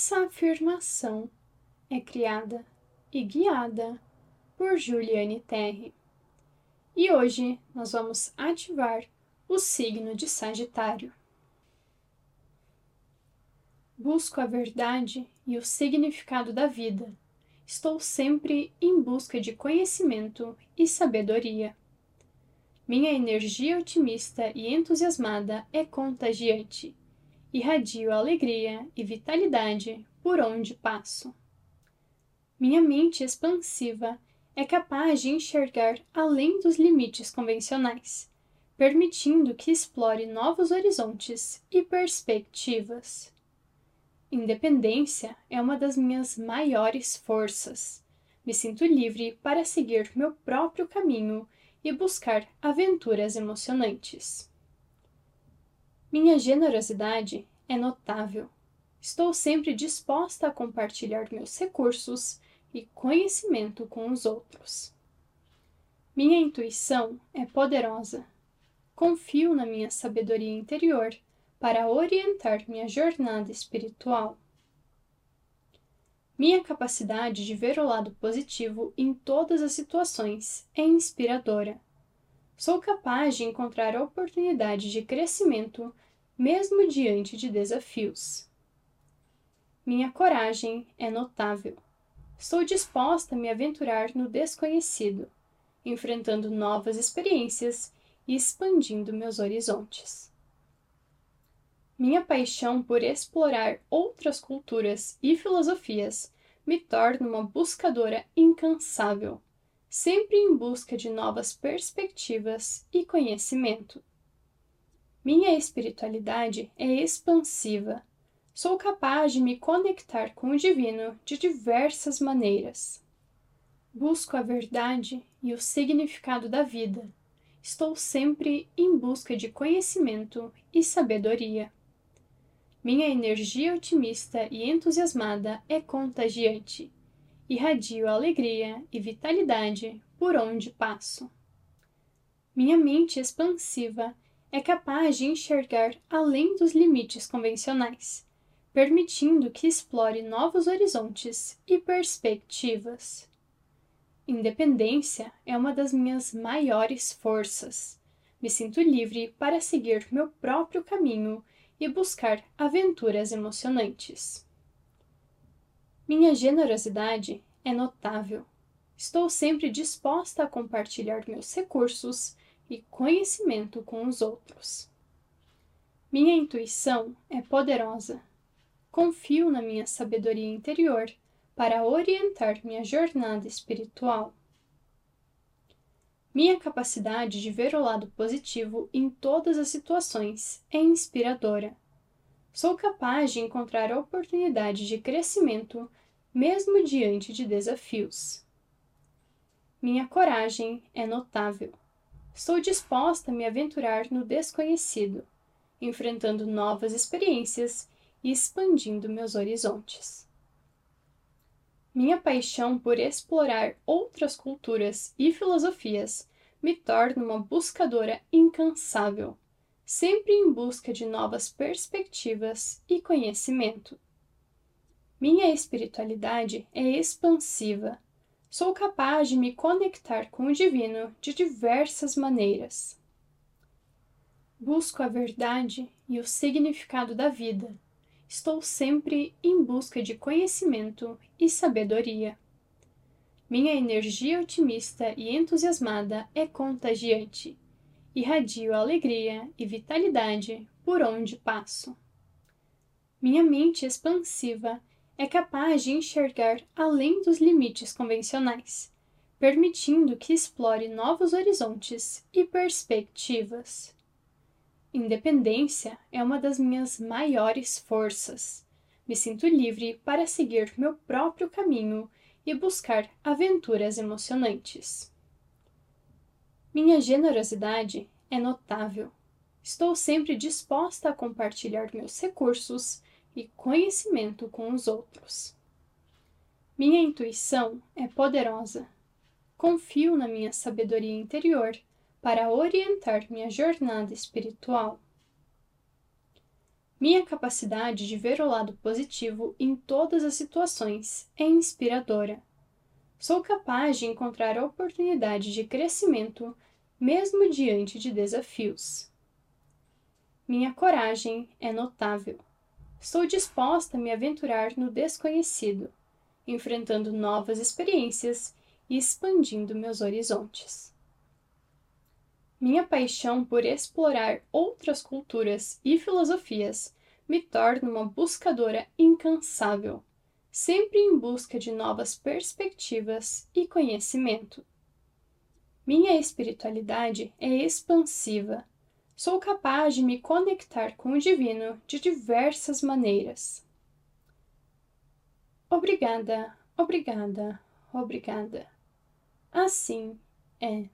Essa afirmação é criada e guiada por Juliane Terry. E hoje nós vamos ativar o signo de Sagitário. Busco a verdade e o significado da vida. Estou sempre em busca de conhecimento e sabedoria. Minha energia otimista e entusiasmada é contagiante. Irradio alegria e vitalidade por onde passo. Minha mente expansiva é capaz de enxergar além dos limites convencionais, permitindo que explore novos horizontes e perspectivas. Independência é uma das minhas maiores forças. Me sinto livre para seguir meu próprio caminho e buscar aventuras emocionantes. Minha generosidade é notável. Estou sempre disposta a compartilhar meus recursos e conhecimento com os outros. Minha intuição é poderosa. Confio na minha sabedoria interior para orientar minha jornada espiritual. Minha capacidade de ver o lado positivo em todas as situações é inspiradora. Sou capaz de encontrar oportunidades de crescimento mesmo diante de desafios. Minha coragem é notável. Estou disposta a me aventurar no desconhecido, enfrentando novas experiências e expandindo meus horizontes. Minha paixão por explorar outras culturas e filosofias me torna uma buscadora incansável, sempre em busca de novas perspectivas e conhecimento. Minha espiritualidade é expansiva. Sou capaz de me conectar com o divino de diversas maneiras. Busco a verdade e o significado da vida. Estou sempre em busca de conhecimento e sabedoria. Minha energia otimista e entusiasmada é contagiante. Irradio alegria e vitalidade por onde passo. Minha mente expansiva é capaz de enxergar além dos limites convencionais, permitindo que explore novos horizontes e perspectivas. Independência é uma das minhas maiores forças. Me sinto livre para seguir meu próprio caminho e buscar aventuras emocionantes. Minha generosidade é notável. Estou sempre disposta a compartilhar meus recursos e conhecimento com os outros. Minha intuição é poderosa. Confio na minha sabedoria interior para orientar minha jornada espiritual. Minha capacidade de ver o lado positivo em todas as situações é inspiradora. Sou capaz de encontrar oportunidades de crescimento mesmo diante de desafios. Minha coragem é notável. Estou disposta a me aventurar no desconhecido, enfrentando novas experiências e expandindo meus horizontes. Minha paixão por explorar outras culturas e filosofias me torna uma buscadora incansável, sempre em busca de novas perspectivas e conhecimento. Minha espiritualidade é expansiva. Sou capaz de me conectar com o divino de diversas maneiras. Busco a verdade e o significado da vida estou sempre em busca de conhecimento e sabedoria. Minha energia otimista e entusiasmada é contagiante. Irradio alegria e vitalidade por onde passo. Minha mente expansiva é capaz de enxergar além dos limites convencionais, permitindo que explore novos horizontes e perspectivas. Independência é uma das minhas maiores forças. Me sinto livre para seguir meu próprio caminho e buscar aventuras emocionantes. Minha generosidade é notável. Estou sempre disposta a compartilhar meus recursos e conhecimento com os outros. Minha intuição é poderosa. Confio na minha sabedoria interior para orientar minha jornada espiritual. Minha capacidade de ver o lado positivo em todas as situações é inspiradora. Sou capaz de encontrar oportunidade de crescimento mesmo diante de desafios. Minha coragem é notável. Estou disposta a me aventurar no desconhecido, enfrentando novas experiências e expandindo meus horizontes. Minha paixão por explorar outras culturas e filosofias me torna uma buscadora incansável, sempre em busca de novas perspectivas e conhecimento. Minha espiritualidade é expansiva. Sou capaz de me conectar com o divino de diversas maneiras. Obrigada, obrigada, obrigada. Assim é.